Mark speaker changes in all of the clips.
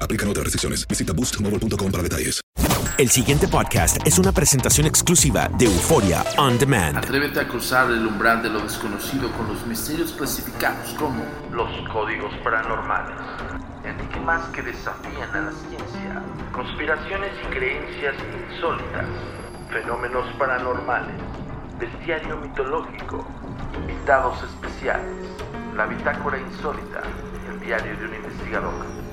Speaker 1: Aplican otras restricciones. Visita boostmobile.com para detalles.
Speaker 2: El siguiente podcast es una presentación exclusiva de Euforia On Demand.
Speaker 3: Atrévete a cruzar el umbral de lo desconocido con los misterios clasificados como los códigos paranormales, enigmas que desafían a la ciencia, conspiraciones y creencias insólitas, fenómenos paranormales, bestiario mitológico, invitados especiales, la bitácora insólita, el diario de un investigador.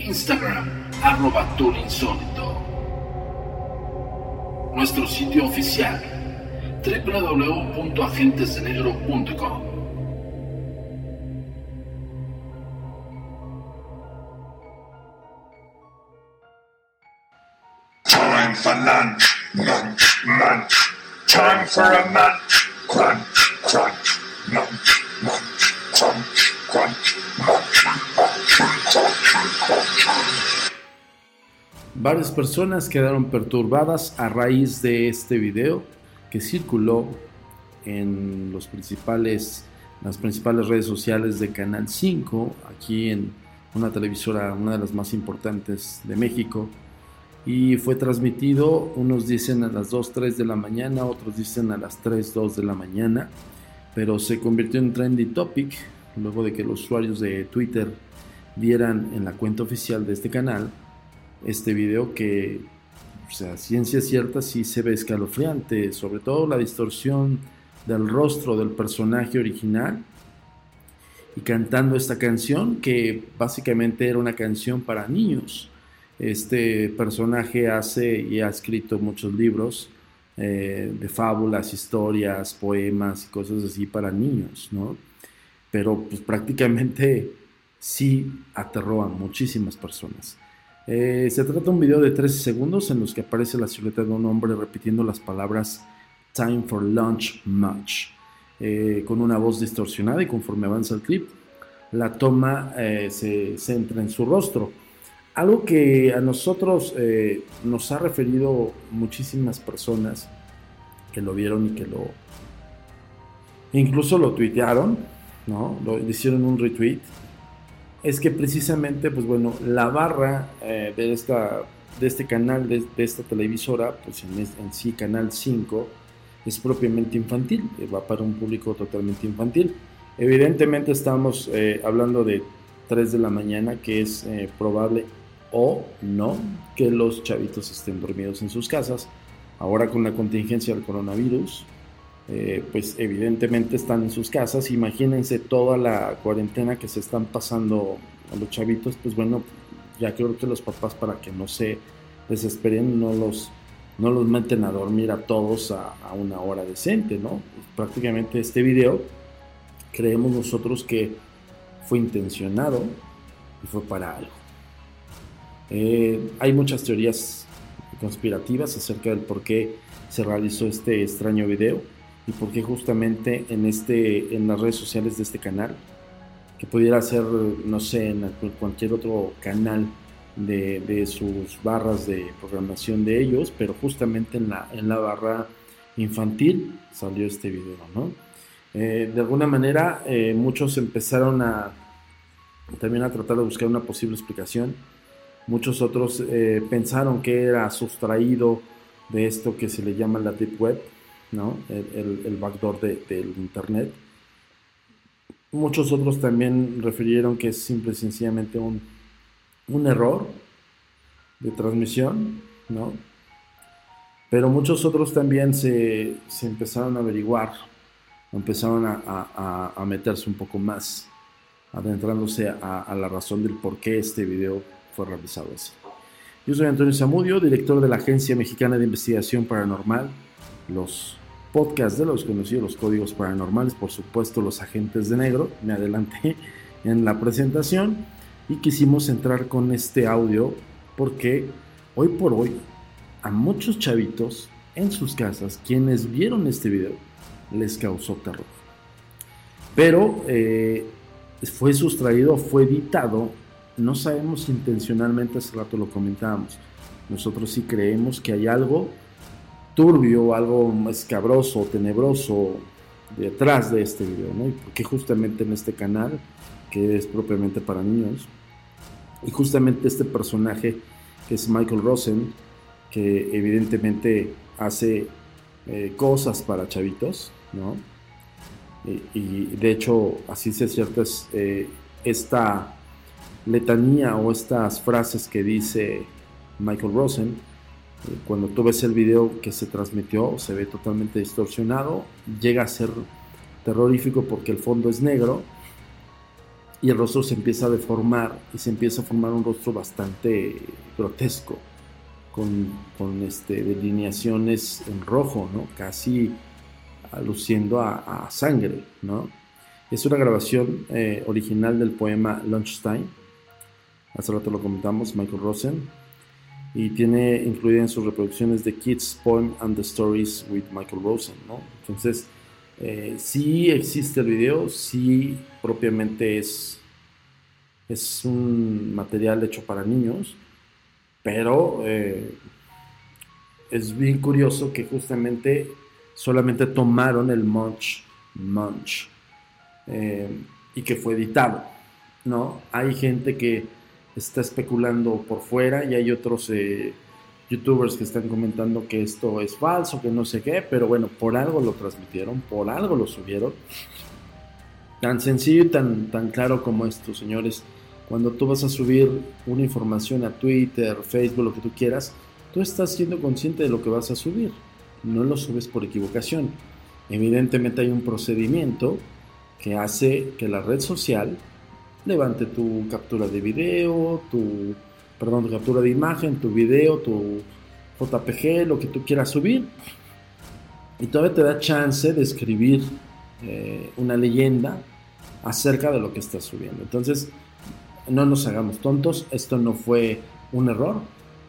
Speaker 3: Instagram, arroba insólito. Nuestro sitio oficial, www.agentesdenegro.com.
Speaker 4: Time for lunch, munch, munch. Time for a munch,
Speaker 3: Varias personas quedaron perturbadas a raíz de este video que circuló en las principales redes sociales de Canal 5, aquí en una televisora, una de las más importantes de México. Y fue transmitido, unos dicen a las 2, 3 de la mañana, otros dicen a las 3, 2 de la mañana, pero se convirtió en trendy topic luego de que los usuarios de Twitter vieran en la cuenta oficial de este canal este video que, o sea, ciencia cierta sí se ve escalofriante, sobre todo la distorsión del rostro del personaje original y cantando esta canción que básicamente era una canción para niños. Este personaje hace y ha escrito muchos libros eh, de fábulas, historias, poemas y cosas así para niños, ¿no? Pero pues prácticamente sí aterró a muchísimas personas. Eh, se trata de un video de 13 segundos en los que aparece la silueta de un hombre repitiendo las palabras Time for lunch much, eh, con una voz distorsionada y conforme avanza el clip, la toma eh, se centra en su rostro. Algo que a nosotros eh, nos ha referido muchísimas personas que lo vieron y que lo... Incluso lo tuitearon, ¿no? Lo hicieron un retweet es que precisamente, pues bueno, la barra eh, de, esta, de este canal, de, esta televisora, pues en, sí, Canal 5, es propiamente infantil, eh, va para un público totalmente infantil. Evidentemente estamos eh, hablando de 3 de la mañana, que es probable o no que los chavitos estén dormidos en sus casas. Ahora con la contingencia del coronavirus, eh, pues evidentemente están en sus casas. Imagínense toda la cuarentena que se están pasando a los chavitos, pues bueno, ya creo que los papás para que no se desesperen no los, no los meten a dormir a todos a, una hora decente, ¿no? prácticamente este video creemos nosotros que fue intencionado y fue para algo. Eh, hay muchas teorías conspirativas acerca del por qué se realizó este extraño video y por qué justamente en, este, en las redes sociales de este canal, que pudiera ser, no sé, en cualquier otro canal de, sus barras de programación de ellos, pero justamente en la, en la barra infantil salió este video, ¿no? Eh, de alguna manera, eh, muchos empezaron a también a tratar de buscar una posible explicación. Muchos otros eh, pensaron que era sustraído de esto que se le llama la Deep Web, ¿no? el, backdoor del Internet. Muchos otros también refirieron que es simple y sencillamente un, un error de transmisión, ¿no? Pero muchos otros también se, se empezaron a averiguar, empezaron a, a, a, meterse un poco más, adentrándose a, a la razón del por qué este video fue realizado así. Yo soy Antonio Zamudio, director de la Agencia Mexicana de Investigación Paranormal, los podcast de los conocidos, los códigos paranormales, por supuesto los agentes de negro, me adelanté en la presentación y quisimos entrar con este audio porque hoy por hoy a muchos chavitos en sus casas, quienes vieron este video, les causó terror. Pero eh, fue sustraído, fue editado, no sabemos intencionalmente, hace rato lo comentábamos, nosotros sí creemos que hay algo turbio, algo escabroso, tenebroso detrás de este video, ¿no? Y porque justamente en este canal, que es propiamente para niños, y justamente este personaje que es Michael Rosen, que evidentemente hace eh, cosas para chavitos, ¿no? Y, de hecho, así se cierta eh, esta letanía o estas frases que dice Michael Rosen, cuando tú ves el video que se transmitió, se ve totalmente distorsionado, llega a ser terrorífico porque el fondo es negro y el rostro se empieza a deformar y se empieza a formar un rostro bastante grotesco, con, este, delineaciones en rojo, ¿no? casi aluciendo a, sangre. ¿no? Es una grabación eh, original del poema Lunchtime, hace rato lo comentamos, Michael Rosen, y tiene incluida en sus reproducciones The Kids Poem and the Stories with Michael Rosen, ¿no? Entonces, eh, sí existe el video, sí propiamente es, es un material hecho para niños, pero eh, es bien curioso que justamente solamente tomaron el Munch, Munch, eh, y que fue editado, ¿no? Hay gente que está especulando por fuera y hay otros eh, youtubers que están comentando que esto es falso, que no sé qué, pero bueno, por algo lo transmitieron, por algo lo subieron. Tan sencillo y tan, tan claro como esto, señores. Cuando tú vas a subir una información a Twitter, Facebook, lo que tú quieras, tú estás siendo consciente de lo que vas a subir. No lo subes por equivocación. Evidentemente hay un procedimiento que hace que la red social levante tu captura de video, tu, perdón, tu captura de imagen, tu video, tu JPG, lo que tú quieras subir. Y todavía te da chance de escribir eh, una leyenda acerca de lo que estás subiendo. Entonces, no nos hagamos tontos, esto no fue un error,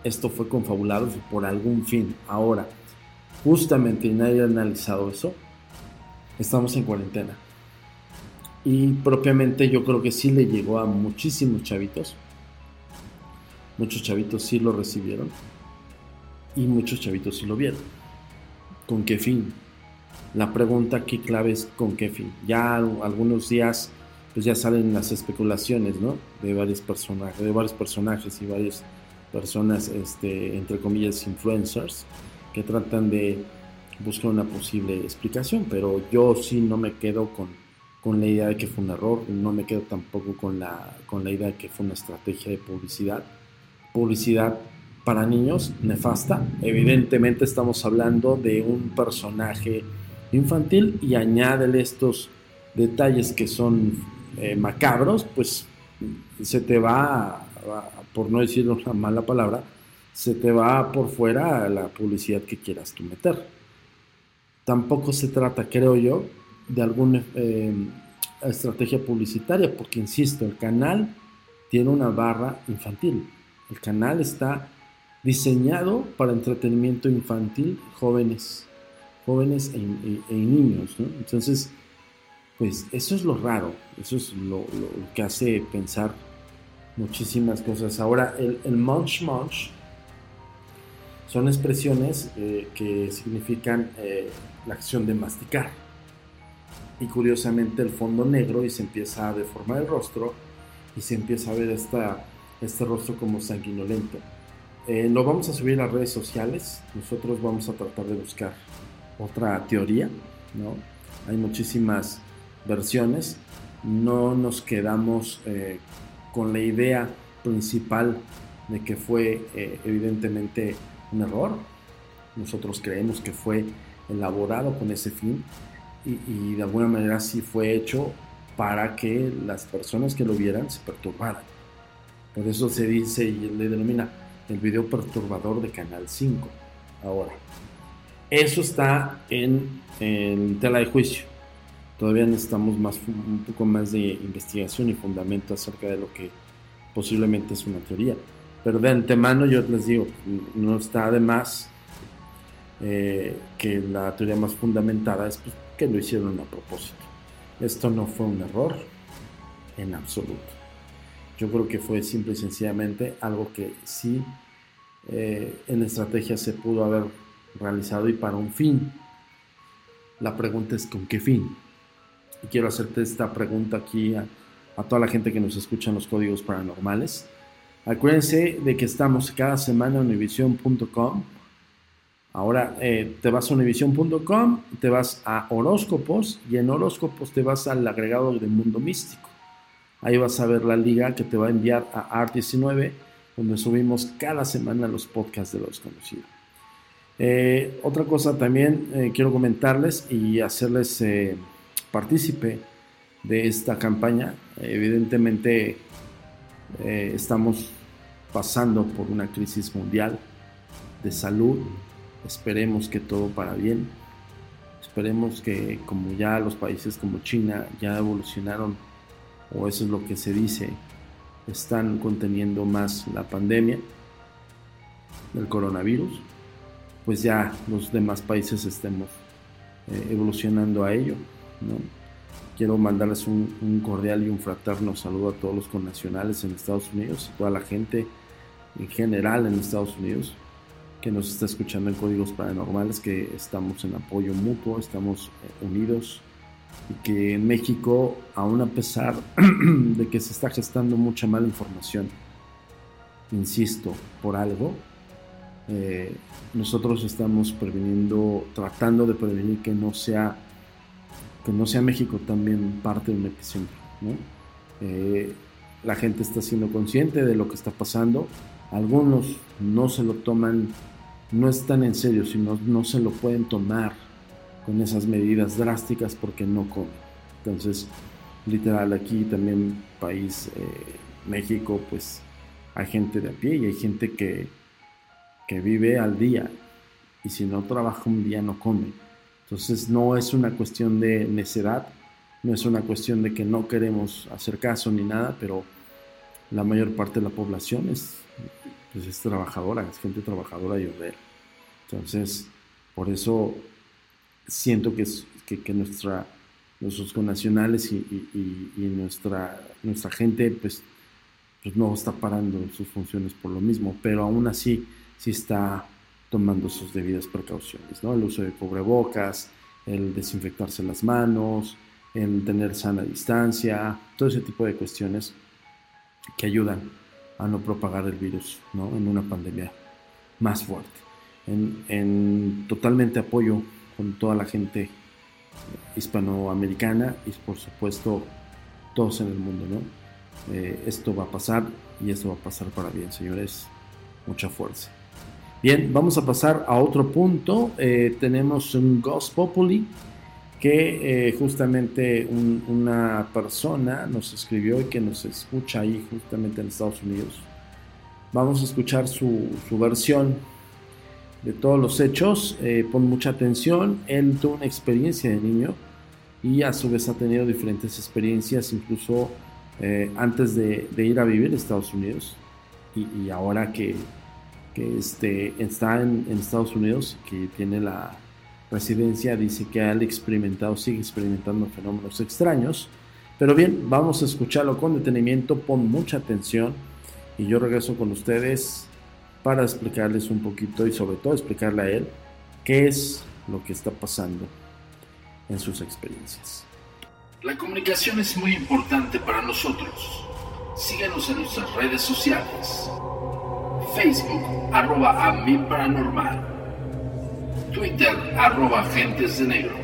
Speaker 3: esto fue confabulado por algún fin. Ahora, justamente y nadie ha analizado eso, estamos en cuarentena. Y propiamente yo creo que sí le llegó a muchísimos chavitos. Muchos chavitos sí lo recibieron. Y muchos chavitos sí lo vieron. ¿Con qué fin? La pregunta aquí clave es ¿con qué fin? Ya algunos días pues ya salen las especulaciones, ¿no? De varios personajes, de varios personajes y varias personas, este, entre comillas, influencers, que tratan de buscar una posible explicación, pero yo sí no me quedo con, con la idea de que fue un error, no me quedo tampoco con la, con la idea de que fue una estrategia de publicidad. Publicidad para niños nefasta. Evidentemente estamos hablando de un personaje infantil y añádele estos detalles que son eh, macabros, pues se te va, por no decir una mala palabra, se te va por fuera la publicidad que quieras tú meter. Tampoco se trata, creo yo, de alguna eh, estrategia publicitaria, porque insisto, el canal tiene una barra infantil. El canal está diseñado para entretenimiento infantil, jóvenes, jóvenes e, niños. Entonces, pues eso es lo raro, eso es lo, que hace pensar muchísimas cosas. Ahora, el, el munch munch son expresiones eh, que significan eh, la acción de masticar. Y curiosamente el fondo negro y se empieza a deformar el rostro y se empieza a ver esta, este rostro como sanguinolento. Eh, lo vamos a subir a redes sociales. Nosotros vamos a tratar de buscar otra teoría, ¿no? Hay muchísimas versiones. No nos quedamos eh, con la idea principal de que fue eh, evidentemente un error. Nosotros creemos que fue elaborado con ese fin y, y, de alguna manera sí fue hecho para que las personas que lo vieran se perturbaran. Por eso se dice y le denomina el video perturbador de Canal 5. Ahora, eso está en, tela de juicio. Todavía necesitamos más, un poco más de investigación y fundamento acerca de lo que posiblemente es una teoría. Pero de antemano yo les digo, no está de más eh, que la teoría más fundamentada es pues, que lo hicieron a propósito. Esto no fue un error en absoluto. Yo creo que fue simple y sencillamente algo que sí eh, en estrategia se pudo haber realizado y para un fin. La pregunta es ¿con qué fin? Y quiero hacerte esta pregunta aquí a, toda la gente que nos escucha en los códigos paranormales. Acuérdense de que estamos cada semana en univision.com. Ahora eh, te vas a univision.com, te vas a horóscopos y en horóscopos te vas al agregado del mundo místico. Ahí vas a ver la liga que te va a enviar a ART19, donde subimos cada semana los podcasts de los conocidos. Eh, otra cosa también eh, quiero comentarles y hacerles partícipe de esta campaña. Evidentemente estamos pasando por una crisis mundial de salud. Esperemos que todo para bien. Esperemos que como ya los países como China ya evolucionaron o eso es lo que se dice, están conteniendo más la pandemia del coronavirus, pues ya los demás países estemos eh, evolucionando a ello. Quiero mandarles un, cordial y un fraterno saludo a todos los connacionales en Estados Unidos y toda la gente en general en Estados Unidos que nos está escuchando en Códigos Paranormales, que estamos en apoyo mutuo, estamos eh, unidos y que en México, aún a pesar de que se está gestando mucha mala información, insisto, por algo, eh, nosotros estamos previniendo, tratando de prevenir que no sea, que no sea México también parte de un epicentro. Eh, la gente está siendo consciente de lo que está pasando, algunos no se lo toman, no están en serio, sino no se lo pueden tomar con esas medidas drásticas porque no comen. Entonces, literal, aquí también, país eh, México, pues hay gente de a pie y hay gente que, que vive al día y si no trabaja un día no come. Entonces, no es una cuestión de necedad, no es una cuestión de que no queremos hacer caso ni nada, pero la mayor parte de la población es, pues, es trabajadora, es gente trabajadora y obrera. Entonces, por eso siento que, que, nuestra, nuestros connacionales y, y, nuestra, nuestra gente pues, pues no está parando sus funciones por lo mismo, pero aún así sí está tomando sus debidas precauciones, ¿no? El uso de cubrebocas, el desinfectarse las manos, en tener sana distancia, todo ese tipo de cuestiones que ayudan a no propagar el virus ¿no? en una pandemia más fuerte. En, en totalmente apoyo con toda la gente hispanoamericana y por supuesto todos en el mundo, ¿no? Eh, esto va a pasar y esto va a pasar para bien, señores. Mucha fuerza. Bien, vamos a pasar a otro punto. Eh, tenemos un Ghost Populi que eh, justamente una persona nos escribió y que nos escucha ahí justamente en Estados Unidos. Vamos a escuchar su, su versión de todos los hechos. Eh, pon mucha atención. Él tuvo una experiencia de niño y a su vez ha tenido diferentes experiencias, incluso eh, antes de, ir a vivir en Estados Unidos y, ahora que, que este, está en, en Estados Unidos, que tiene la, residencia dice que ha experimentado, sigue experimentando fenómenos extraños. Pero bien, vamos a escucharlo con detenimiento, pon mucha atención y yo regreso con ustedes para explicarles un poquito y sobre todo explicarle a él qué es lo que está pasando en sus experiencias.
Speaker 5: La comunicación es muy importante para nosotros. Síguenos en nuestras redes sociales. Facebook, arroba a. Twitter, arroba Agentes de Negro.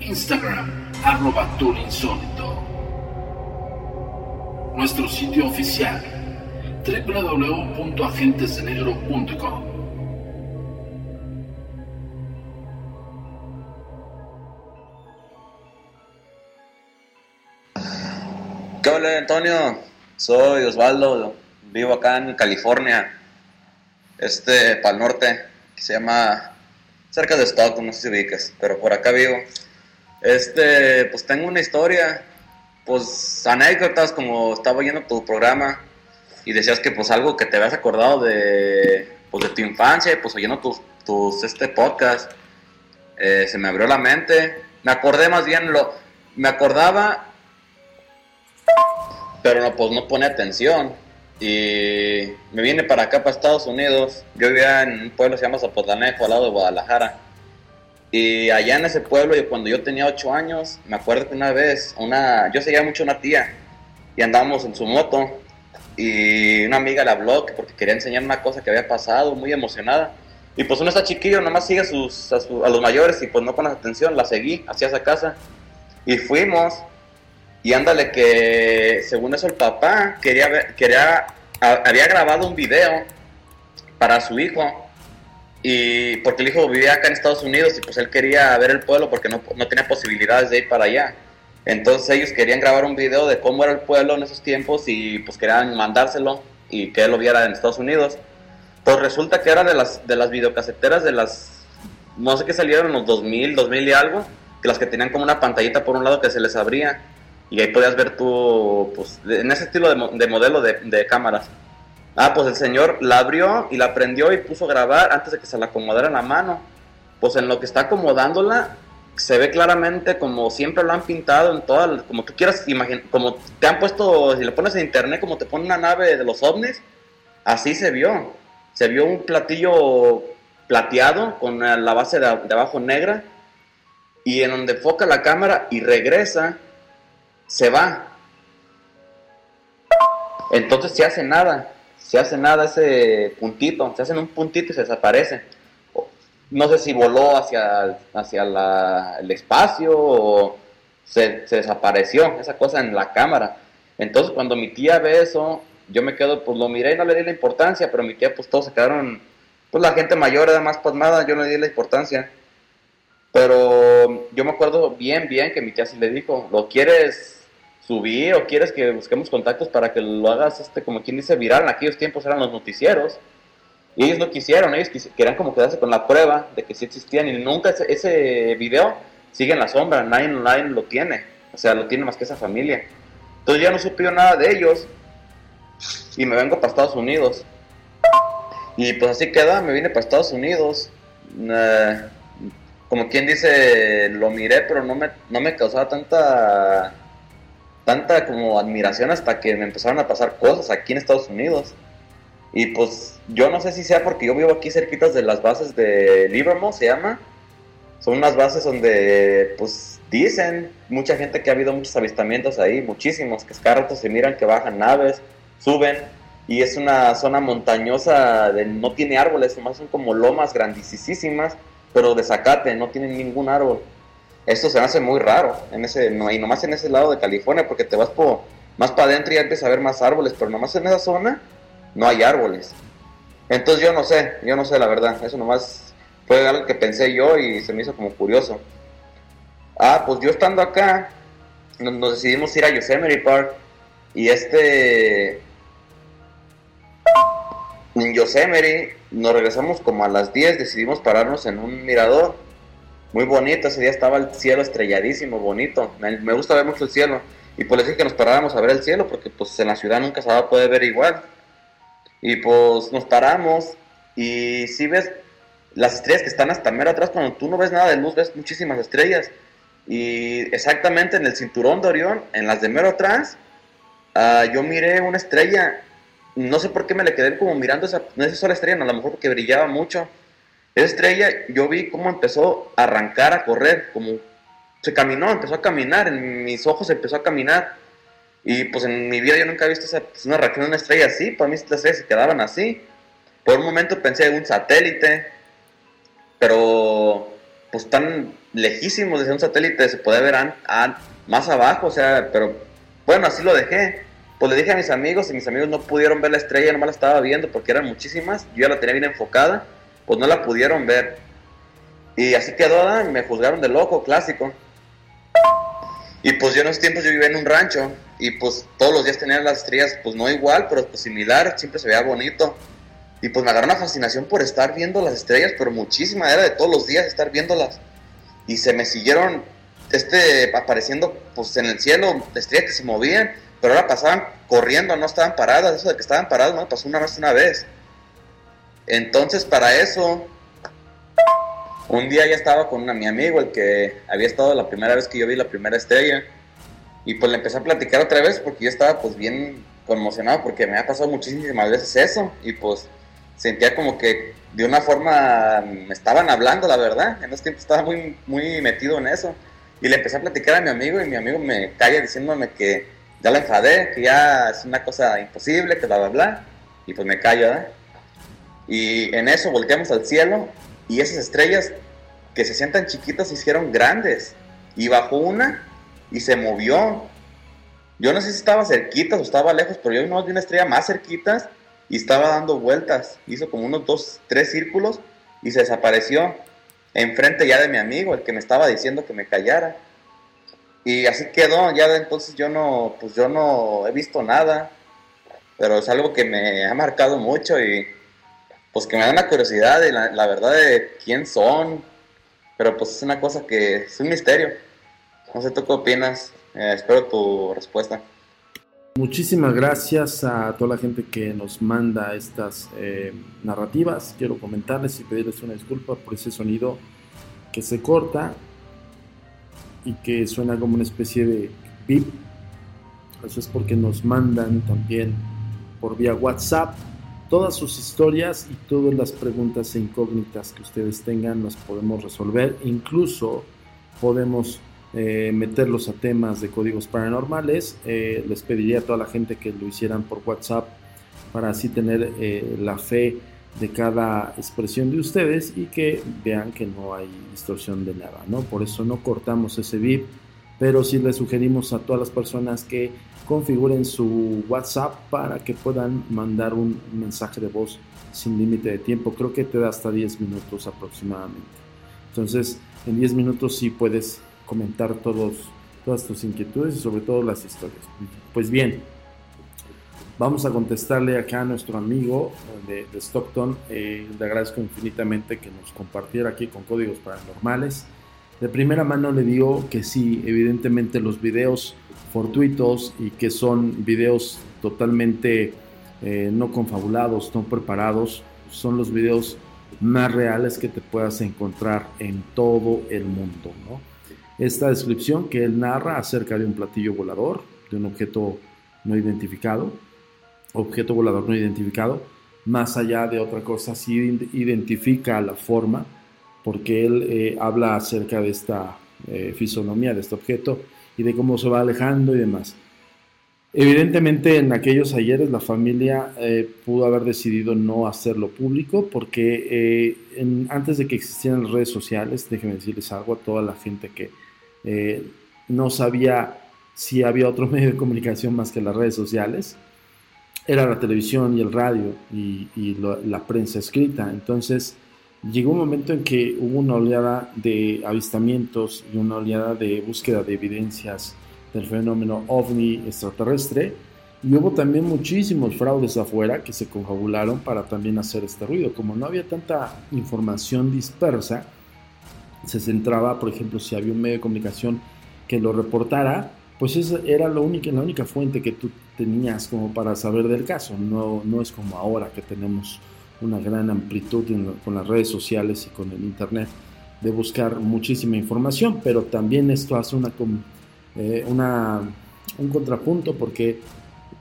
Speaker 5: Instagram, arroba Insólito. Nuestro sitio oficial, www.agentesdenegro.com.
Speaker 6: ¿Qué hola Antonio? Soy Osvaldo, vivo acá en California, este, para el norte que se llama cerca de Stockton, no sé si ubicas, pero por acá vivo. Este, pues tengo una historia, pues anécdotas como estaba oyendo tu programa y decías que pues algo que te habías acordado de, pues, de tu infancia, pues oyendo tus, tus este podcast, eh, se me abrió la mente. Me acordé más bien lo, me acordaba, pero no, pues no pone atención y me vine para acá, para Estados Unidos. Yo vivía en un pueblo que se llama Zapotlanejo, al lado de Guadalajara. Y allá en ese pueblo, cuando yo tenía ocho años, me acuerdo que una vez, una, yo seguía mucho a una tía y andábamos en su moto y una amiga le habló que porque quería enseñar una cosa que había pasado, muy emocionada. Y pues uno está chiquillo, nomás sigue a, sus, a, a los mayores y pues no pones atención, la seguí hacia esa casa. Y fuimos y ándale que según eso el papá quería quería, había grabado un video para su hijo. Y porque el hijo vivía acá en Estados Unidos y pues él quería ver el pueblo porque no, no tenía posibilidades de ir para allá. Entonces ellos querían grabar un video de cómo era el pueblo en esos tiempos y pues querían mandárselo y que él lo viera en Estados Unidos. Pues resulta que era de las, de las videocaseteras de las, no sé qué salieron los 2000, 2000 y algo, que las que tenían como una pantallita por un lado que se les abría y ahí podías ver tú, pues, en ese estilo de, modelo de, cámaras. Ah, pues el señor la abrió y la prendió y puso a grabar antes de que se la acomodara en la mano. Pues en lo que está acomodándola, se ve claramente como siempre lo han pintado en todas, como tú quieras imaginar, como te han puesto, si le pones en internet, como te pone una nave de los ovnis, así se vio. Se vio un platillo plateado con la base de, de abajo negra y en donde enfoca la cámara y regresa se va. Entonces se hace nada, se hace nada ese puntito, se hacen un puntito y se desaparece. No sé si voló hacia, hacia el espacio o se, desapareció esa cosa en la cámara. Entonces cuando mi tía ve eso, yo me quedo, pues lo miré y no le di la importancia, pero mi tía pues todos se quedaron, pues la gente mayor era más pasmada, yo no le di la importancia. Pero yo me acuerdo bien, bien que mi tía sí le dijo, ¿lo quieres subir o quieres que busquemos contactos para que lo hagas, este, como quien dice, viral. En aquellos tiempos eran los noticieros. Y ellos no quisieron, ellos querían como quedarse con la prueba de que sí existían. Y nunca ese, video sigue en la sombra, nadie, nadie lo tiene. O sea, lo tiene más que esa familia. Entonces ya no supe nada de ellos. Y me vengo para Estados Unidos. Y pues así queda, me vine para Estados Unidos. Eh, como quien dice, lo miré, pero no me, no me causaba tanta tanta como admiración hasta que me empezaron a pasar cosas aquí en Estados Unidos. Y pues yo no sé si sea porque yo vivo aquí cerquitas de las bases de Livermore, se llama. son unas bases donde, pues, dicen mucha gente que ha habido muchos avistamientos ahí, muchísimos, que rato se miran que bajan naves, suben, y es una zona montañosa, de, no tiene árboles, nomás son como lomas grandísimas, pero de zacate, no tienen ningún árbol. Esto se hace muy raro, en ese, y nomás en ese lado de California, porque te vas por, más para adentro y empiezas a ver más árboles, pero nomás en esa zona no hay árboles. Entonces yo no sé, yo no sé la verdad, eso nomás fue algo que pensé yo y se me hizo como curioso. Ah, pues yo estando acá, nos, nos decidimos ir a Yosemite Park y este en Yosemite nos regresamos como a las 10, decidimos pararnos en un mirador. Muy bonito, ese día estaba el cielo estrelladísimo, bonito. Me, gusta ver mucho el cielo. Y pues les dije que nos paráramos a ver el cielo, porque pues en la ciudad nunca se va a poder ver igual. Y pues nos paramos y si ves las estrellas que están hasta mero atrás, cuando tú no ves nada de luz, ves muchísimas estrellas. Y exactamente en el cinturón de Orión, en las de mero atrás, ah, yo miré una estrella no sé por qué me le quedé como mirando esa, no esa sola estrella, a lo mejor porque brillaba mucho. Esa estrella, yo vi cómo empezó a arrancar, a correr, como se caminó, empezó a caminar, en mis ojos empezó a caminar. Y pues en mi vida yo nunca he visto esa, pues, una reacción de una estrella así, para mí las estrellas se quedaban así. Por un momento pensé en un satélite, pero pues tan lejísimos desde un satélite se puede ver más abajo, o sea, pero bueno, así lo dejé. Pues le dije a mis amigos y mis amigos no pudieron ver la estrella, nomás la estaba viendo porque eran muchísimas. Yo ya la tenía bien enfocada, pues no la pudieron ver. Y así quedó, me juzgaron de loco, clásico. Y pues yo en esos tiempos yo vivía en un rancho y pues todos los días tenía las estrellas, pues no igual, pero pues similar, siempre se veía bonito. Y pues me agarró una fascinación por estar viendo las estrellas, pero muchísima, era de todos los días estar viéndolas. Y se me siguieron este, apareciendo pues en el cielo estrellas que se movían pero ahora pasaban corriendo, no estaban paradas. Eso de que estaban paradas no pasó una vez una vez. Entonces, para eso, un día ya estaba con mi amigo, el que había estado la primera vez que yo vi la primera estrella. Y pues le empecé a platicar otra vez porque yo estaba pues bien conmocionado porque me ha pasado muchísimas veces eso. Y pues sentía como que de una forma me estaban hablando, la verdad. En ese tiempo estaba muy, muy metido en eso. Y le empecé a platicar a mi amigo y mi amigo me calla diciéndome que ya la enfadé, que ya es una cosa imposible, que bla, bla, bla. Y pues me callo, ¿eh? Y en eso volteamos al cielo y esas estrellas que se sientan chiquitas se hicieron grandes. Y bajó una y se movió. Yo no sé si estaba cerquita o estaba lejos, pero yo no vi una estrella más cerquitas y estaba dando vueltas. Hizo como unos dos, tres círculos y se desapareció enfrente ya de mi amigo, el que me estaba diciendo que me callara. Y así quedó, ya de entonces yo no, pues yo no he visto nada, pero es algo que me ha marcado mucho y pues que me da una curiosidad y la, verdad de quién son, pero pues es una cosa que es un misterio. No sé tú qué opinas, eh, espero tu respuesta.
Speaker 3: Muchísimas gracias a toda la gente que nos manda estas eh, narrativas. Quiero comentarles y pedirles una disculpa por ese sonido que se corta y que suena como una especie de pip. Eso es porque nos mandan también por vía WhatsApp todas sus historias y todas las preguntas e incógnitas que ustedes tengan las podemos resolver. Incluso podemos eh, meterlos a temas de códigos paranormales. Eh, les pediría a toda la gente que lo hicieran por WhatsApp para así tener eh, la fe de cada expresión de ustedes y que vean que no hay distorsión de nada, ¿no? Por eso no cortamos ese VIP, pero sí les sugerimos a todas las personas que configuren su WhatsApp para que puedan mandar un mensaje de voz sin límite de tiempo. Creo que te da hasta 10 minutos aproximadamente. Entonces, en 10 minutos sí puedes comentar todos, todas tus inquietudes y sobre todo las historias. Pues bien, Vamos a contestarle acá a nuestro amigo de, Stockton. Eh, le agradezco infinitamente que nos compartiera aquí con códigos paranormales. De primera mano le digo que sí, evidentemente los videos fortuitos y que son videos totalmente eh, no confabulados, no preparados, son los videos más reales que te puedas encontrar en todo el mundo. Esta descripción que él narra acerca de un platillo volador, de un objeto no identificado, objeto volador no identificado, más allá de otra cosa, sí identifica la forma porque él eh, habla acerca de esta eh, fisonomía de este objeto y de cómo se va alejando y demás. Evidentemente en aquellos ayeres la familia eh, pudo haber decidido no hacerlo público porque antes de que existieran las redes sociales, déjenme decirles algo a toda la gente que no sabía si había otro medio de comunicación más que las redes sociales, era la televisión y el radio y, la prensa escrita. Entonces llegó un momento en que hubo una oleada de avistamientos y una oleada de búsqueda de evidencias del fenómeno ovni extraterrestre y hubo también muchísimos fraudes afuera que se confabularon para también hacer este ruido. Como no había tanta información dispersa, se centraba, por ejemplo, si había un medio de comunicación que lo reportara, pues esa era la única, la única fuente que tú tenías como para saber del caso. No, no es como ahora que tenemos una gran amplitud con las redes sociales y con el Internet de buscar muchísima información, pero también esto hace una, eh, una, un contrapunto porque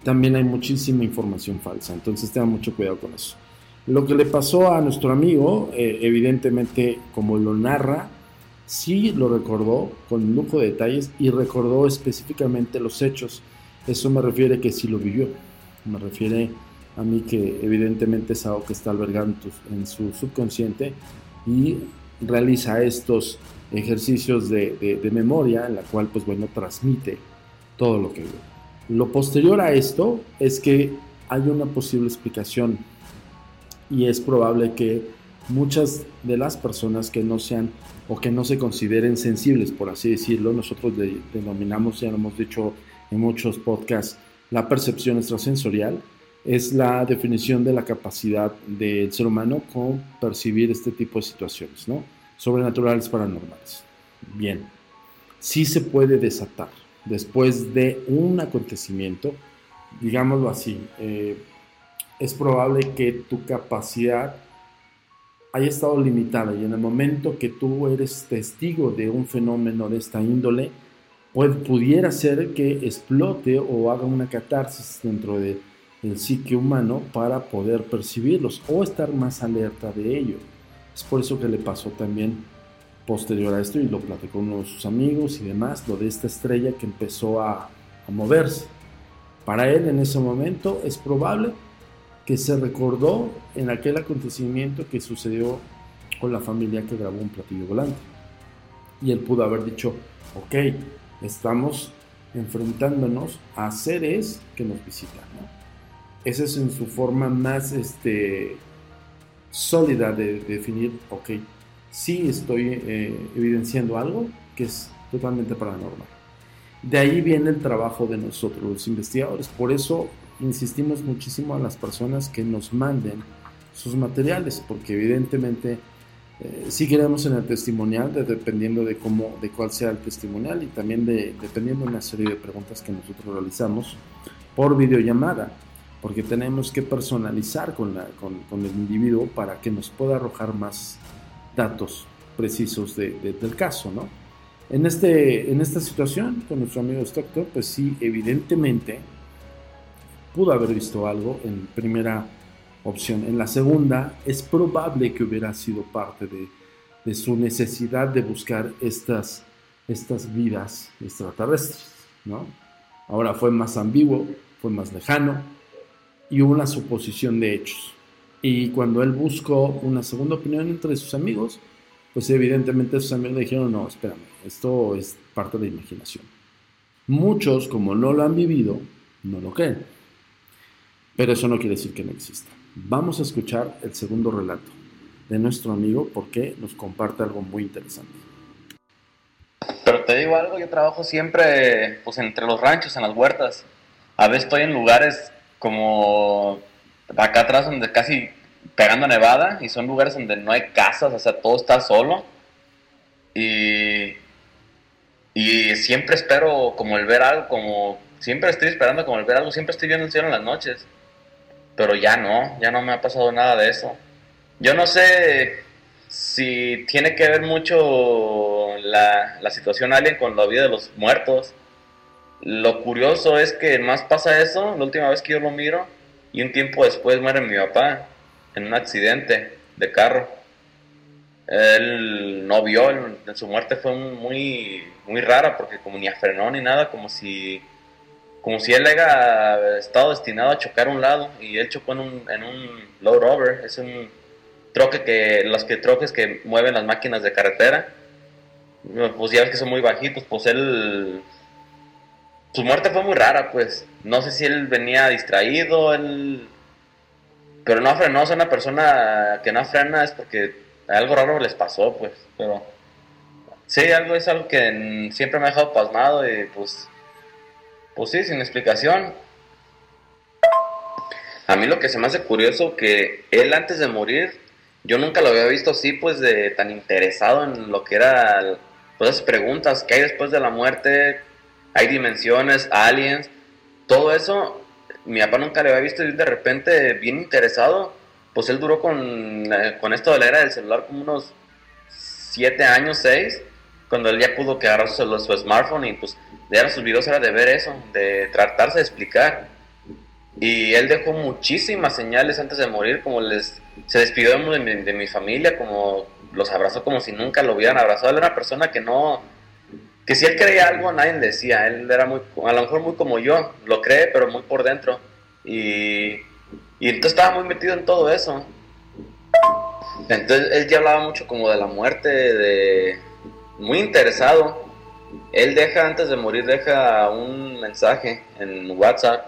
Speaker 3: también hay muchísima información falsa, entonces tengan mucho cuidado con eso. Lo que le pasó a nuestro amigo, eh, evidentemente como lo narra, sí lo recordó con lujo de detalles y recordó específicamente los hechos. Eso me refiere que sí lo vivió. Me refiere a mí que evidentemente es algo que está albergando en su subconsciente y realiza estos ejercicios de, memoria en la cual pues bueno transmite todo lo que vio. Lo posterior a esto es que hay una posible explicación y es probable que muchas de las personas que no sean o que no se consideren sensibles, por así decirlo, nosotros denominamos, ya lo hemos dicho en muchos podcasts, la percepción extrasensorial, es la definición de la capacidad del ser humano con percibir este tipo de situaciones, ¿no? Sobrenaturales paranormales. Bien, sí se puede desatar después de un acontecimiento, digámoslo así, eh, es probable que tu capacidad haya estado limitada y en el momento que tú eres testigo de un fenómeno de esta índole, pudiera ser que explote o haga una catarsis dentro de el psique humano para poder percibirlos o estar más alerta de ello. Es por eso que le pasó también posterior a esto y lo platicó uno de sus amigos y demás, lo de esta estrella que empezó a moverse. Para él en ese momento es probable que se recordó en aquel acontecimiento que sucedió con la familia que grabó un platillo volante. Y él pudo haber dicho, ok, estamos enfrentándonos a seres que nos visitan. Esa es en su forma más este, sólida de, definir, ok, sí estoy eh, evidenciando algo que es totalmente paranormal. De ahí viene el trabajo de nosotros los investigadores. Por eso insistimos muchísimo a las personas que nos manden sus materiales, porque evidentemente eh, si queremos en el testimonial, dependiendo de cómo, de cuál sea el testimonial y también de, dependiendo de una serie de preguntas que nosotros realizamos por videollamada porque tenemos que personalizar con, la, con, con, el individuo para que nos pueda arrojar más datos precisos de, del caso, ¿no? En, este, en esta situación, con nuestro amigo Stockton, pues sí, evidentemente pudo haber visto algo en primera opción. En la segunda, es probable que hubiera sido parte de, de su necesidad de buscar estas, estas vidas extraterrestres, ¿no? Ahora fue más ambiguo, fue más lejano, y hubo una suposición de hechos. Y cuando él buscó una segunda opinión entre sus amigos, pues evidentemente sus amigos dijeron, no, espérame, esto es parte de la imaginación. Muchos, como no lo han vivido, no lo creen. Pero eso no quiere decir que no exista. Vamos a escuchar el segundo relato de nuestro amigo porque nos comparte algo muy interesante.
Speaker 6: Pero te digo algo, yo trabajo siempre pues entre los ranchos, en las huertas. A veces estoy en lugares como acá atrás donde casi pegando a Nevada y son lugares donde no hay casas, o sea, todo está solo. Y, y siempre espero como el ver algo, como siempre estoy esperando como el ver algo, siempre estoy viendo el cielo en las noches. Pero ya no, ya no me ha pasado nada de eso. Yo no sé si tiene que ver mucho la, la situación alien con la vida de los muertos lo curioso es que más pasa eso, la última vez que yo lo miro, y un tiempo después muere mi papá en un accidente de carro. él no vio, él- su muerte fue muy, muy rara porque como ni frenó ni nada, como si, como si él haya estado destinado a chocar a un lado y él chocó en un, en un low rover, es un troque que, los que troques que mueven las máquinas de carretera, pues ya ves que son muy bajitos, pues él, su muerte fue muy rara, pues, no sé si él venía distraído, él, pero no frenó, es una persona que no frena es porque algo raro les pasó, pues, pero sí, algo es algo que siempre me ha dejado pasmado y pues, pues sí, sin explicación. A mí lo que se me hace curioso que él antes de morir, yo nunca lo había visto así, pues, de tan interesado en lo que era, pues, esas preguntas que hay después de la muerte, hay dimensiones, aliens, todo eso, mi papá nunca le había visto y de repente bien interesado, pues él duró con, eh, con esto de la era del celular como unos 7 años, 6, cuando él ya pudo que agarrar su, su smartphone y pues de sus videos era de ver eso, de tratarse de explicar. Y él dejó muchísimas señales antes de morir, como les se despidió de mi, de mi familia, como los abrazó como si nunca lo hubieran abrazado. Él era una persona que no, que si él creía algo nadie le decía. Él era muy, a lo mejor muy como yo, lo cree, pero muy por dentro. Y, y entonces estaba muy metido en todo eso. Entonces él ya hablaba mucho como de la muerte, de muy interesado. Él deja antes de morir deja un mensaje en WhatsApp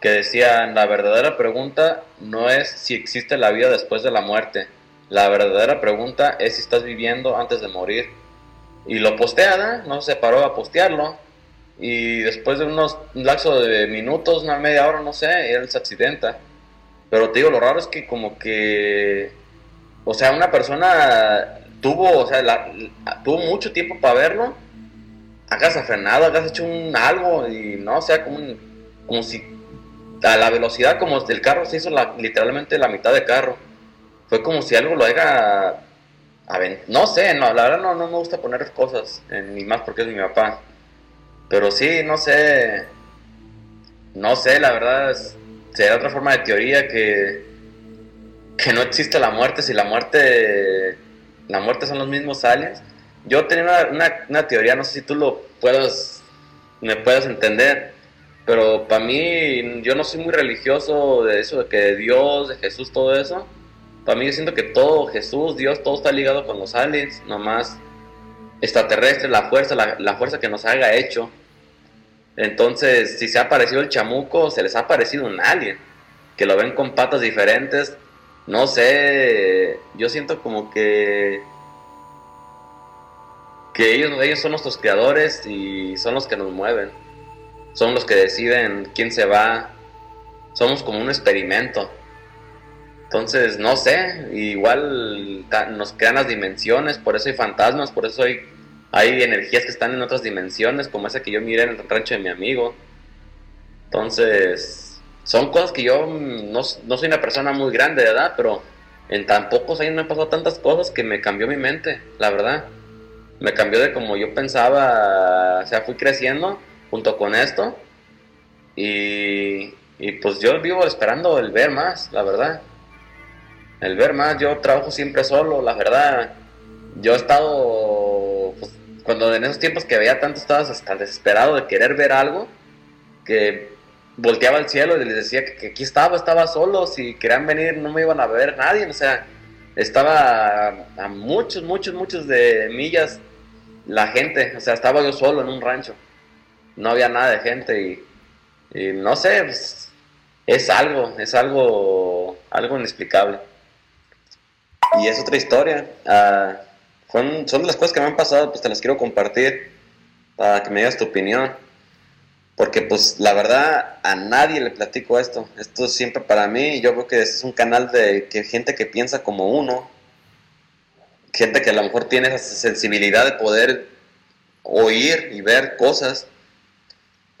Speaker 6: que decía la verdadera pregunta no es si existe la vida después de la muerte. La verdadera pregunta es si estás viviendo antes de morir. Y lo postea, ¿no? no se paró a postearlo. Y después de unos un lapso de minutos, una media hora, no sé, él se accidenta. Pero te digo, lo raro es que como que o sea, una persona tuvo, o sea, la- la- tuvo mucho tiempo para verlo. Hagas frenado, hagas hecho un algo y no, o sea, como, un- como si a la velocidad como el carro se hizo la- literalmente la mitad de carro. Fue como si algo lo no sé, no, la verdad no, no me gusta poner cosas, ni más porque es mi papá. Pero sí, no sé, no sé, la verdad será otra forma de teoría que que no existe la muerte, si la muerte, la muerte son los mismos aliens. Yo tenía una, una- una teoría, no sé si tú lo puedas, me puedas entender, pero para mí, yo no soy muy religioso de eso, de que Dios, de Jesús, todo eso. Para mí yo siento que todo, Jesús, Dios, todo está ligado con los aliens, nomás extraterrestre, la fuerza, la, fuerza que nos haga hecho. Entonces, si se ha aparecido el chamuco, se les ha aparecido un alien, que lo ven con patas diferentes, no sé, yo siento como que que ellos, ellos son nuestros creadores y son los que nos mueven. Son los que deciden quién se va. Somos como un experimento. Entonces, no sé, igual nos crean las dimensiones, por eso hay fantasmas, por eso hay, energías que están en otras dimensiones, como esa que yo miré en el rancho de mi amigo. Entonces, son cosas que yo no, no soy una persona muy grande, ¿verdad? Pero en tan pocos años me han pasado tantas cosas que me cambió mi mente, la verdad. Me cambió de como yo pensaba, o sea, fui creciendo junto con esto. Y pues yo vivo esperando el ver más, la verdad. El ver más, yo trabajo siempre solo, la verdad. Yo he estado, pues, cuando en esos tiempos que veía tanto, estabas hasta desesperado de querer ver algo, que volteaba al cielo y les decía que, aquí estaba, estaba solo, si querían venir no me iban a ver nadie, o sea, estaba a, muchos, muchos, muchos de millas la gente, o sea, estaba yo solo en un rancho, no había nada de gente y, y no sé, pues, es algo, es algo, algo inexplicable. Y es otra historia, ah, son, son de las cosas que me han pasado, pues te las quiero compartir para que me digas tu opinión. Porque pues la verdad a nadie le platico esto. Esto es siempre para mí. Yo creo que este es un canal de que gente que piensa como uno. Gente que a lo mejor tiene esa sensibilidad de poder oír y ver cosas.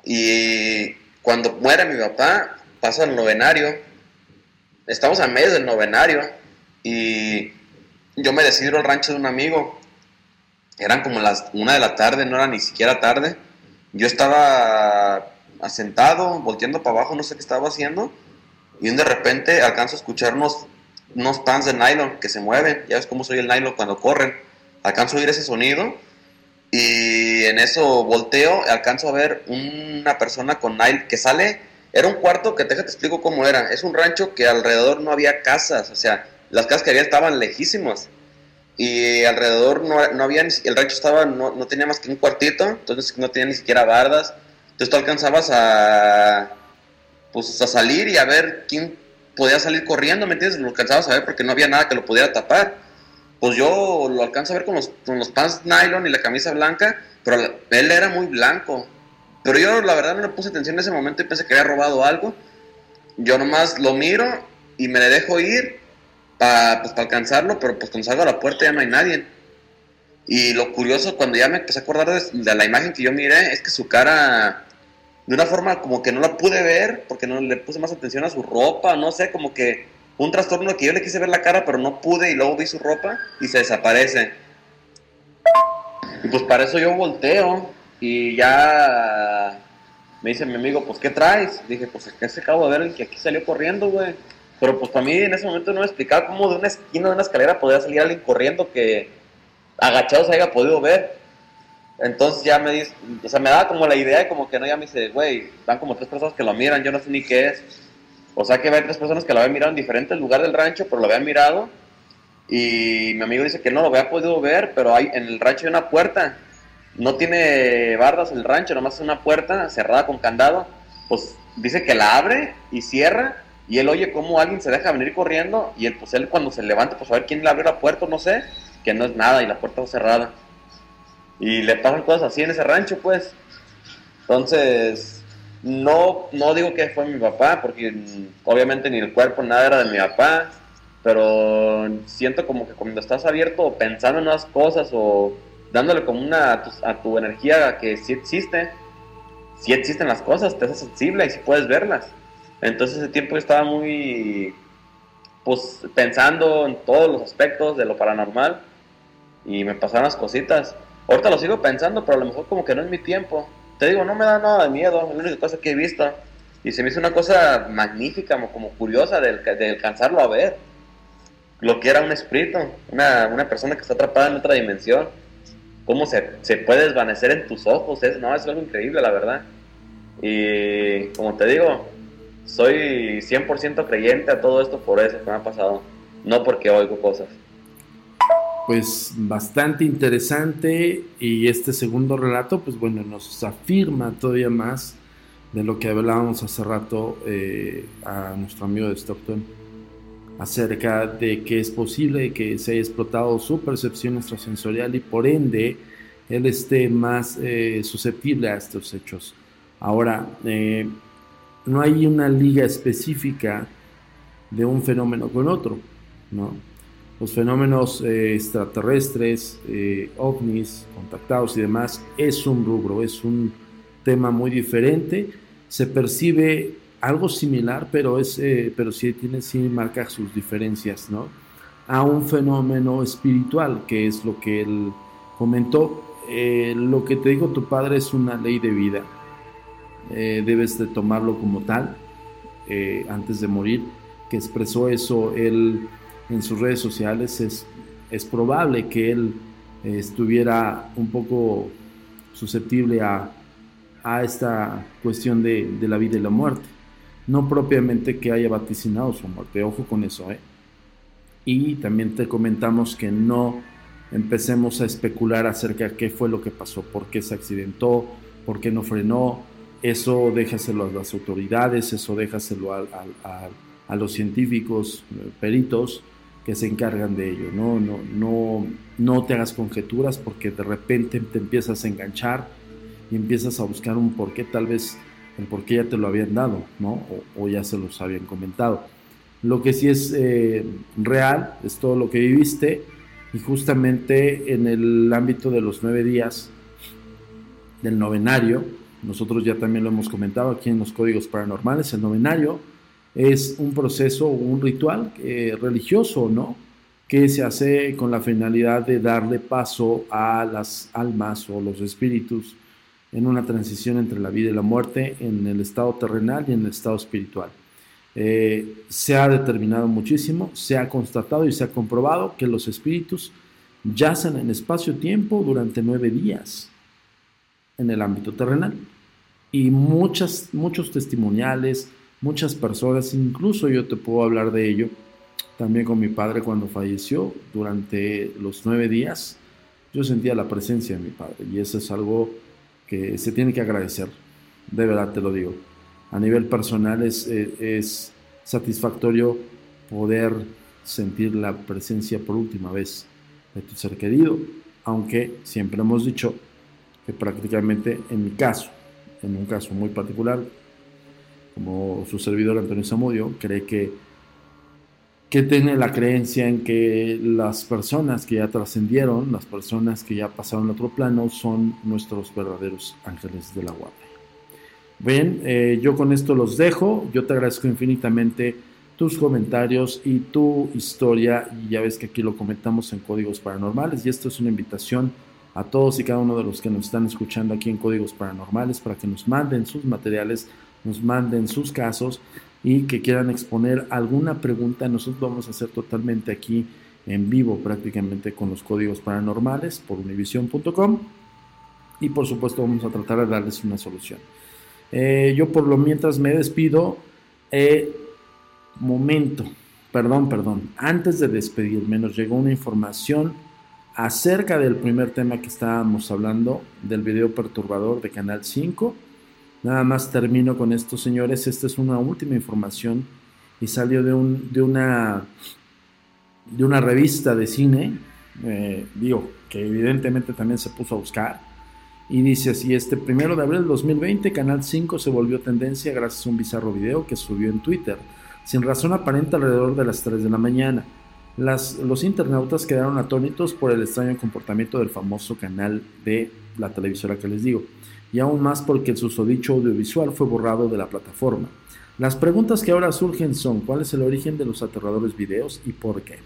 Speaker 6: Y cuando muere mi papá, pasa el novenario. Estamos a mes del novenario. Y yo me decido ir al rancho de un amigo. Eran como las una de la tarde, no era ni siquiera tarde yo estaba asentado, volteando para abajo, no sé qué estaba haciendo, y de repente alcanzo a escuchar unos unos pants de nylon que se mueven. Ya ves cómo soy el nylon cuando corren. Alcanzo a oír ese sonido y en eso volteo, alcanzo a ver una persona con nylon que sale. Era un cuarto que te explico cómo era. Es un rancho que alrededor no había casas, o sea, las casas que había estaban lejísimas y alrededor no, no había, el rancho estaba, no, no, tenía más que un cuartito, entonces no tenía ni siquiera bardas, entonces tú alcanzabas a, pues, a salir y a ver quién podía salir corriendo, ¿me entiendes? Lo alcanzabas a ver porque no había nada que lo pudiera tapar. Pues yo lo alcanzo a ver con los, con los pants nylon y la camisa blanca, pero él era muy blanco. Pero yo la verdad no le puse atención en ese momento y pensé que había robado algo. Yo nomás lo miro y me le dejo ir para pues, alcanzarlo, pero pues cuando salgo a la puerta ya no hay nadie. Y lo curioso, cuando ya me empecé a acordar de, la imagen que yo miré, es que su cara, de una forma como que no la pude ver, porque no le puse más atención a su ropa, no sé, como que un trastorno que yo le quise ver la cara, pero no pude, y luego vi su ropa y se desaparece. Y pues para eso yo volteo, y ya me dice mi amigo, pues ¿qué traes? Dije, pues es que se acabo de ver el que aquí salió corriendo, güey. Pero pues para mí en ese momento no me explicaba cómo de una esquina de una escalera podía salir alguien corriendo que agachado se haya podido ver. Entonces ya me dice, o sea, me daba como la idea y como que no, ya me dice, güey, van como tres personas que lo miran, yo no sé ni qué es. O sea que hay tres personas que lo habían mirado en diferentes lugares del rancho, pero lo habían mirado. Y mi amigo dice que no lo había podido ver, pero hay en el rancho hay una puerta. No tiene bardas el rancho, nomás es una puerta cerrada con candado. Pues dice que la abre y cierra y él oye cómo alguien se deja venir corriendo y él, pues cuando se levanta, pues a ver quién le abrió la puerta, no sé, que no es nada y la puerta está cerrada. Y le pasan cosas así en ese rancho, pues. Entonces, no, no digo que fue mi papá, porque obviamente ni el cuerpo, nada era de mi papá, pero siento como que cuando estás abierto pensando en unas cosas o dándole como una a tu, a tu energía que sí existe, sí existen las cosas, te haces sensible y sí puedes verlas. Entonces ese tiempo estaba muy, pues pensando en todos los aspectos de lo paranormal y me pasaron las cositas. Ahorita lo sigo pensando, pero a lo mejor como que no es mi tiempo. Te digo, no me da nada de miedo, es la única cosa que he visto. Y se me hizo una cosa magnífica, como curiosa de, de alcanzarlo a ver. Lo que era un espíritu, una, una, persona que está atrapada en otra dimensión. Cómo se, se puede desvanecer en tus ojos, es, no, es algo increíble, la verdad. Y como te digo, soy 100% creyente a todo esto por eso que me ha pasado, no porque oigo cosas.
Speaker 3: Pues bastante interesante y este segundo relato, pues bueno, nos afirma todavía más de lo que hablábamos hace rato eh, a nuestro amigo de Stockton acerca de que es posible que se haya explotado su percepción extrasensorial y por ende él esté más eh, susceptible a estos hechos. Ahora, eh, no hay una liga específica de un fenómeno con otro, ¿no? Los fenómenos eh, extraterrestres, eh, ovnis, contactados y demás, es un rubro, es un tema muy diferente. Se percibe algo similar, pero, es, eh, pero sí tiene, sí marca sus diferencias, ¿no? A un fenómeno espiritual, que es lo que él comentó. lo que te dijo tu padre es una ley de vida eh, debes de tomarlo como tal eh, antes de morir, que expresó eso él en sus redes sociales, es, es probable que él eh, estuviera un poco susceptible a, a esta cuestión de, de, la vida y la muerte. No propiamente que haya vaticinado su muerte, ojo con eso. ¿eh? Y también te comentamos que no empecemos a especular acerca de qué fue lo que pasó, por qué se accidentó, por qué no frenó, eso déjaselo a las autoridades, eso déjaselo a, los científicos, eh, peritos que se encargan de ello. ¿no? No, no, no te hagas conjeturas porque de repente te empiezas a enganchar y empiezas a buscar un porqué, tal vez el porqué ya te lo habían dado, ¿no? O, ya se los habían comentado. Lo que sí es eh, real es todo lo que viviste y justamente en el ámbito de los nueve días del novenario, nosotros ya también lo hemos comentado aquí en los códigos paranormales, el novenario es un proceso, un ritual eh, religioso, ¿no? Que se hace con la finalidad de darle paso a las almas o los espíritus en una transición entre la vida y la muerte, en el estado terrenal y en el estado espiritual. Eh, se ha determinado muchísimo, se ha constatado y se ha comprobado que los espíritus yacen en espacio-tiempo durante nueve días en el ámbito terrenal. Y muchas, muchos testimoniales, muchas personas, incluso yo te puedo hablar de ello, también con mi padre cuando falleció, durante los nueve días, yo sentía la presencia de mi padre y eso es algo que se tiene que agradecer, de verdad te lo digo. A nivel personal es, eh, es satisfactorio poder sentir la presencia por última vez de tu ser querido, aunque siempre hemos dicho prácticamente en mi caso, en un caso muy particular, como su servidor Antonio Zamudio, cree que, que tiene la creencia en que las personas que ya trascendieron, las personas que ya pasaron a otro plano, son nuestros verdaderos ángeles de la guardia. Bien, eh, yo con esto los dejo, yo te agradezco infinitamente tus comentarios y tu historia. Ya ves que aquí lo comentamos en Códigos Paranormales. Y esto es una invitación a todos y cada uno de los que nos están escuchando aquí en Códigos Paranormales para que nos manden sus materiales, nos manden sus casos y que quieran exponer alguna pregunta. Nosotros vamos a hacer totalmente aquí en vivo prácticamente con los códigos paranormales por univision.com y por supuesto vamos a tratar de darles una solución. Eh, yo por lo mientras me despido. Eh, momento, perdón, perdón, antes de despedirme nos llegó una información acerca del primer tema que estábamos hablando, del video perturbador de Canal 5. Nada más termino con esto, señores. Esta es una última información y salió de, un, de, una, de una revista de cine, eh, digo, que evidentemente también se puso a buscar. Y dice así, este primero de abril del 2020, Canal 5 se volvió tendencia gracias a un bizarro video que subió en Twitter sin razón aparente alrededor de las 3 de la mañana. Los internautas quedaron atónitos por el extraño comportamiento del famoso canal de la televisora que les digo, y aún más porque el susodicho audiovisual fue borrado de la plataforma. Las preguntas que ahora surgen son cuál es el origen de los aterradores videos y por qué.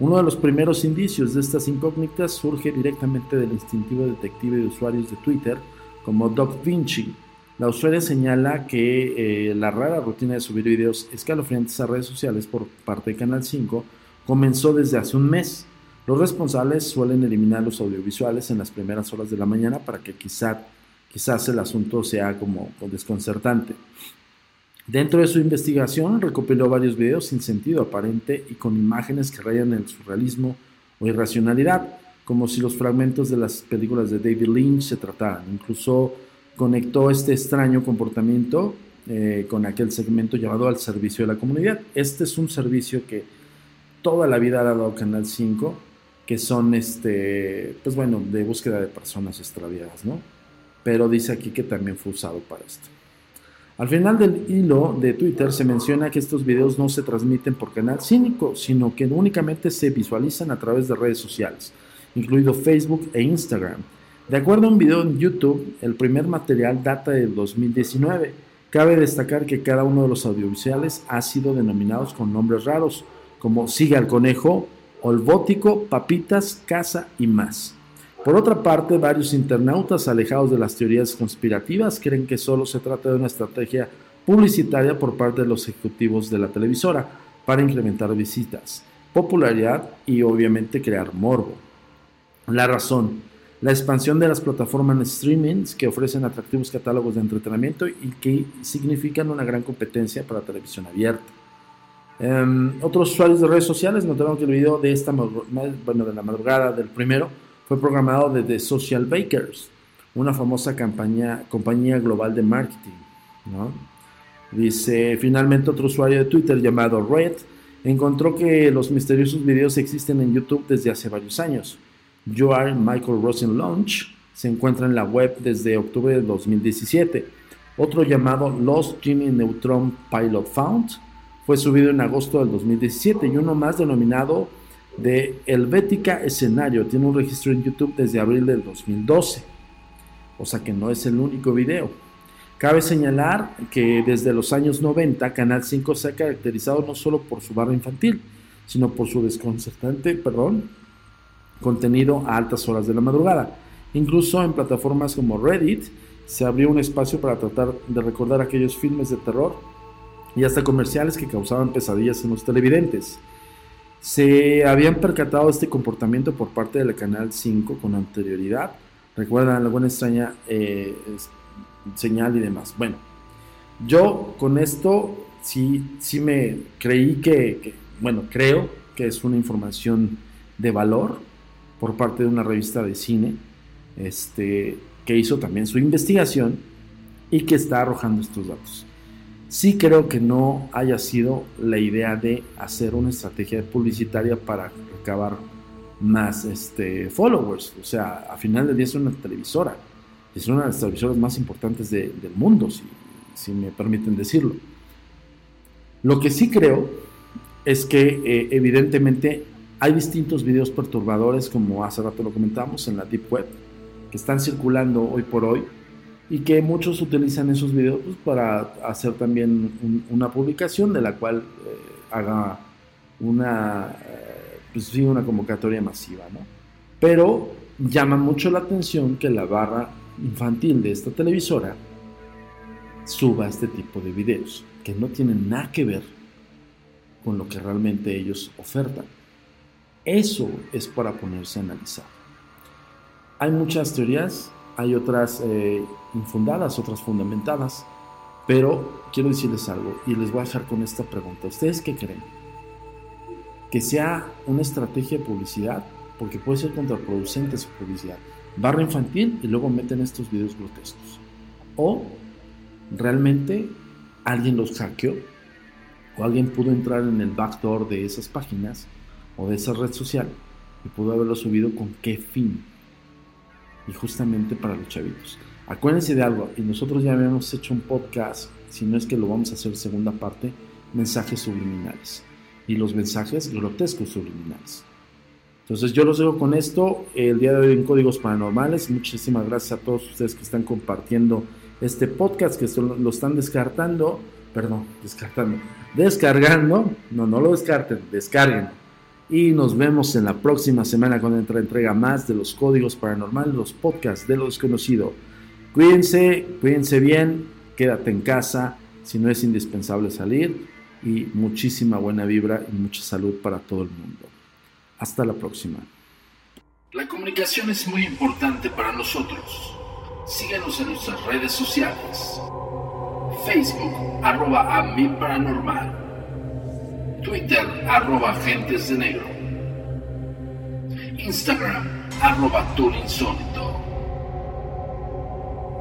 Speaker 3: Uno de los primeros indicios de estas incógnitas surge directamente del instintivo detective de usuarios de Twitter como Doc Vinci, la usuaria señala que eh, la rara rutina de subir videos escalofriantes a redes sociales por parte de Canal 5 comenzó desde hace un mes. Los responsables suelen eliminar los audiovisuales en las primeras horas de la mañana para que quizá, quizás el asunto sea como desconcertante. Dentro de su investigación recopiló varios videos sin sentido aparente y con imágenes que rayan el surrealismo o irracionalidad, como si los fragmentos de las películas de David Lynch se trataran. Incluso conectó este extraño comportamiento eh, con aquel segmento llamado al servicio de la comunidad. Este es un servicio que toda la vida ha dado Canal 5, que son, este, pues bueno, de búsqueda de personas extraviadas, ¿no? Pero dice aquí que también fue usado para esto. Al final del hilo de Twitter se menciona que estos videos no se transmiten por Canal 5, sino que únicamente se visualizan a través de redes sociales, incluido Facebook e Instagram de acuerdo a un video en YouTube, el primer material data del 2019. Cabe destacar que cada uno de los audiovisuales ha sido denominados con nombres raros, como Sigue al Conejo, Olbótico, Papitas, Casa y más. Por otra parte, varios internautas alejados de las teorías conspirativas creen que solo se trata de una estrategia publicitaria por parte de los ejecutivos de la televisora para incrementar visitas, popularidad y obviamente crear morbo. La razón, la expansión de las plataformas streaming que ofrecen atractivos catálogos de entretenimiento y que significan una gran competencia para la televisión abierta. Em, otros usuarios de redes sociales notaron que el video de esta bueno, de la madrugada del primero fue programado desde Social Bakers, una famosa campaña, compañía global de marketing. Dice, finalmente otro usuario de Twitter llamado Red encontró que los misteriosos videos existen en YouTube desde hace varios años. Joar Michael Rosen Launch se encuentra en la web desde octubre de 2017. Otro llamado Lost Jimmy Neutron Pilot Found fue subido en agosto del 2017 y uno más denominado de Helvética Escenario tiene un registro en YouTube desde abril del 2012. O sea que no es el único video. Cabe señalar que desde los años 90 Canal 5 se ha caracterizado no solo por su barra infantil, sino por su desconcertante, perdón, contenido a altas horas de la madrugada. Incluso en plataformas como Reddit se abrió un espacio para tratar de recordar aquellos filmes de terror y hasta comerciales que causaban pesadillas en los televidentes. Se habían percatado este comportamiento por parte del Canal 5 con anterioridad. Recuerdan alguna extraña eh, señal y demás. Bueno, yo con esto sí, sí me creí que, bueno, creo que es una información de valor por parte de una revista de cine este, que hizo también su investigación y que está arrojando estos datos. Sí creo que no haya sido la idea de hacer una estrategia publicitaria para recabar más este, followers. O sea, a final del día es una televisora. Es una de las televisoras más importantes del mundo, si, me permiten decirlo. Lo que sí creo es que eh, evidentemente hay distintos videos perturbadores, como hace rato lo comentamos, en la Deep Web, que están circulando hoy por hoy y que muchos utilizan esos videos pues, para hacer también una publicación de la cual eh, haga una, eh, pues, sí, una convocatoria masiva. ¿no? Pero llama mucho la atención que la barra infantil de esta televisora suba este tipo de videos, que no tienen nada que ver con lo que realmente ellos ofertan. Eso es para ponerse a analizar. Hay muchas teorías, hay otras eh, infundadas, otras fundamentadas, pero quiero decirles algo y les voy a dejar con esta pregunta. ¿Ustedes qué creen? ¿Que sea una estrategia de publicidad? Porque puede ser contraproducente su publicidad. Barra infantil y luego meten estos videos grotescos. O realmente alguien los hackeó o alguien pudo entrar en el backdoor de esas páginas o de esa red social y pudo haberlo subido con qué fin y justamente para los chavitos. Acuérdense de algo, y nosotros ya habíamos hecho un podcast, si no es que lo vamos a hacer segunda parte, mensajes subliminales y los mensajes grotescos subliminales. Entonces yo los dejo con esto el día de hoy en Códigos Paranormales. Muchísimas gracias a todos ustedes que están compartiendo este podcast, que lo están descartando, perdón, descartando, descargando, no, no lo descarten, descarguen y nos vemos en la próxima semana con otra entrega más de los códigos paranormales, los podcasts de lo desconocido. Cuídense, cuídense bien, quédate en casa si no es indispensable salir y muchísima buena vibra y mucha salud para todo el mundo. Hasta la próxima.
Speaker 5: La comunicación es muy importante para nosotros. Síguenos en nuestras redes sociales. Facebook, arroba a. Twitter, arroba Gentes de Negro. Instagram, arroba Insólito.